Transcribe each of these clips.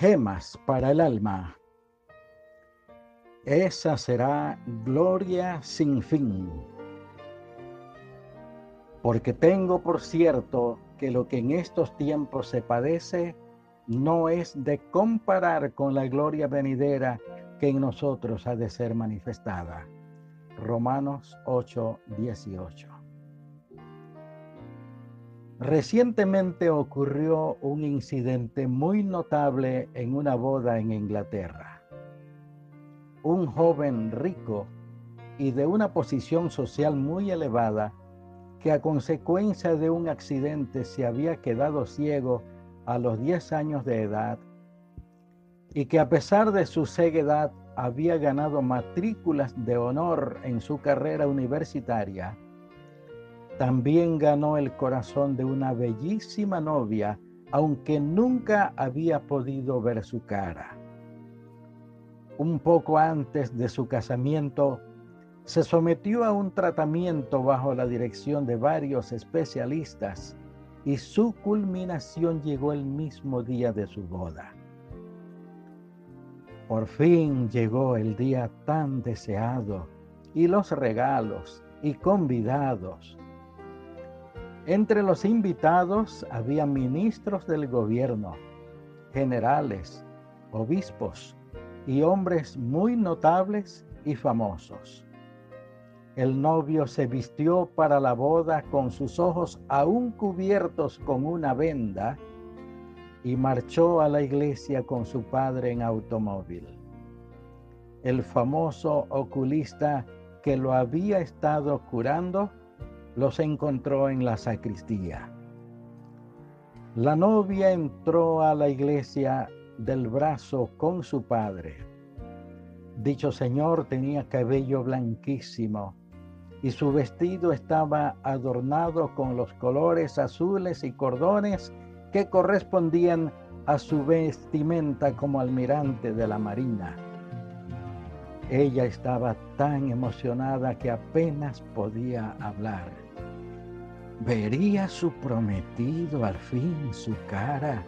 gemas para el alma. Esa será gloria sin fin. Porque tengo por cierto que lo que en estos tiempos se padece no es de comparar con la gloria venidera que en nosotros ha de ser manifestada. Romanos 8, 18. Recientemente ocurrió un incidente muy notable en una boda en Inglaterra. Un joven rico y de una posición social muy elevada que a consecuencia de un accidente se había quedado ciego a los 10 años de edad y que a pesar de su ceguedad había ganado matrículas de honor en su carrera universitaria, también ganó el corazón de una bellísima novia, aunque nunca había podido ver su cara. Un poco antes de su casamiento, se sometió a un tratamiento bajo la dirección de varios especialistas y su culminación llegó el mismo día de su boda. Por fin llegó el día tan deseado y los regalos y convidados. Entre los invitados había ministros del gobierno, generales, obispos y hombres muy notables y famosos. El novio se vistió para la boda con sus ojos aún cubiertos con una venda y marchó a la iglesia con su padre en automóvil. El famoso oculista que lo había estado curando los encontró en la sacristía. La novia entró a la iglesia del brazo con su padre. Dicho señor tenía cabello blanquísimo y su vestido estaba adornado con los colores azules y cordones que correspondían a su vestimenta como almirante de la marina. Ella estaba tan emocionada que apenas podía hablar. Vería su prometido al fin su cara,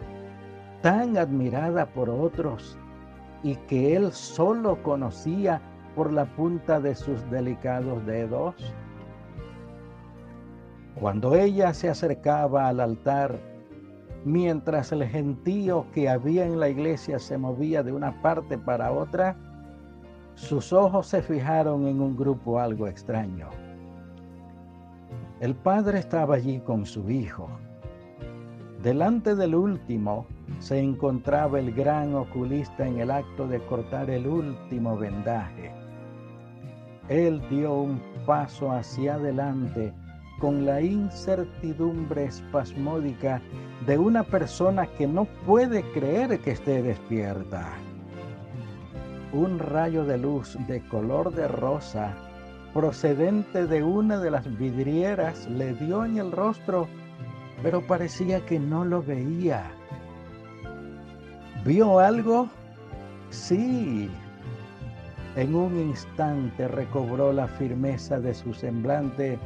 tan admirada por otros y que él solo conocía por la punta de sus delicados dedos. Cuando ella se acercaba al altar, mientras el gentío que había en la iglesia se movía de una parte para otra, sus ojos se fijaron en un grupo algo extraño. El padre estaba allí con su hijo. Delante del último se encontraba el gran oculista en el acto de cortar el último vendaje. Él dio un paso hacia adelante con la incertidumbre espasmódica de una persona que no puede creer que esté despierta. Un rayo de luz de color de rosa procedente de una de las vidrieras le dio en el rostro, pero parecía que no lo veía. ¿Vio algo? Sí. En un instante recobró la firmeza de su semblante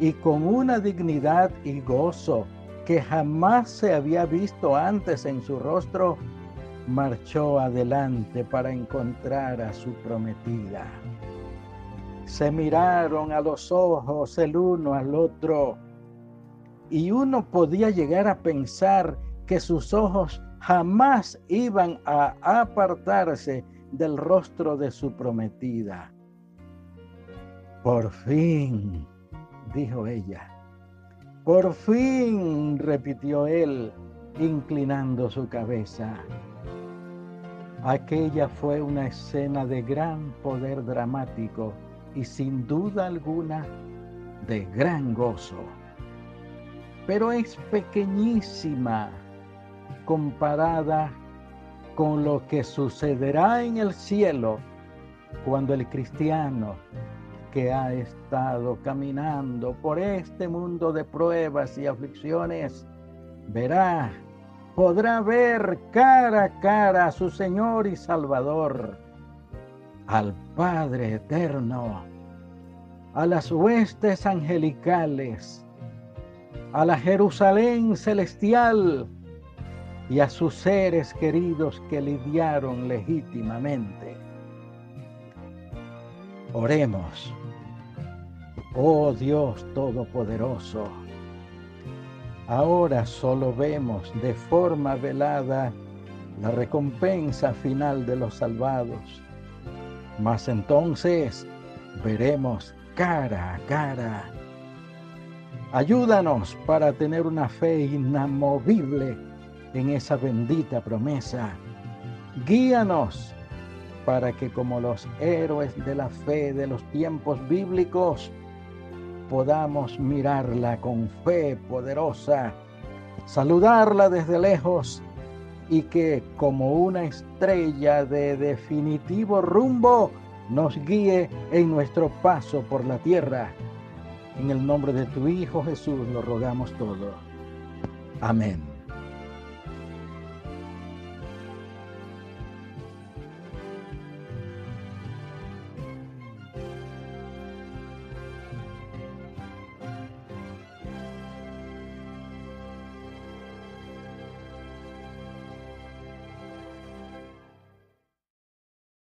y con una dignidad y gozo que jamás se había visto antes en su rostro, marchó adelante para encontrar a su prometida. Se miraron a los ojos el uno al otro y uno podía llegar a pensar que sus ojos jamás iban a apartarse del rostro de su prometida. Por fin, dijo ella. Por fin, repitió él, inclinando su cabeza. Aquella fue una escena de gran poder dramático y sin duda alguna de gran gozo. Pero es pequeñísima comparada con lo que sucederá en el cielo cuando el cristiano que ha estado caminando por este mundo de pruebas y aflicciones, verá, podrá ver cara a cara a su Señor y Salvador, al Padre eterno, a las huestes angelicales, a la Jerusalén celestial y a sus seres queridos que lidiaron legítimamente. Oremos. Oh Dios Todopoderoso, ahora solo vemos de forma velada la recompensa final de los salvados, mas entonces veremos cara a cara. Ayúdanos para tener una fe inamovible en esa bendita promesa. Guíanos para que como los héroes de la fe de los tiempos bíblicos, podamos mirarla con fe poderosa, saludarla desde lejos y que como una estrella de definitivo rumbo nos guíe en nuestro paso por la tierra. En el nombre de tu Hijo Jesús lo rogamos todo. Amén.